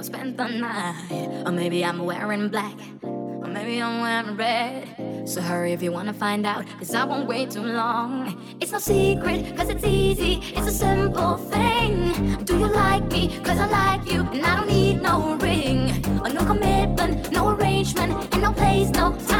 will spend the night. Or maybe I'm wearing black. Or maybe I'm wearing red. So hurry if you wanna find out, cause I won't wait too long. It's no secret, cause it's easy, it's a simple thing. Do you like me? Cause I like you, and I don't need no ring. Or no commitment, no arrangement, and no place, no time.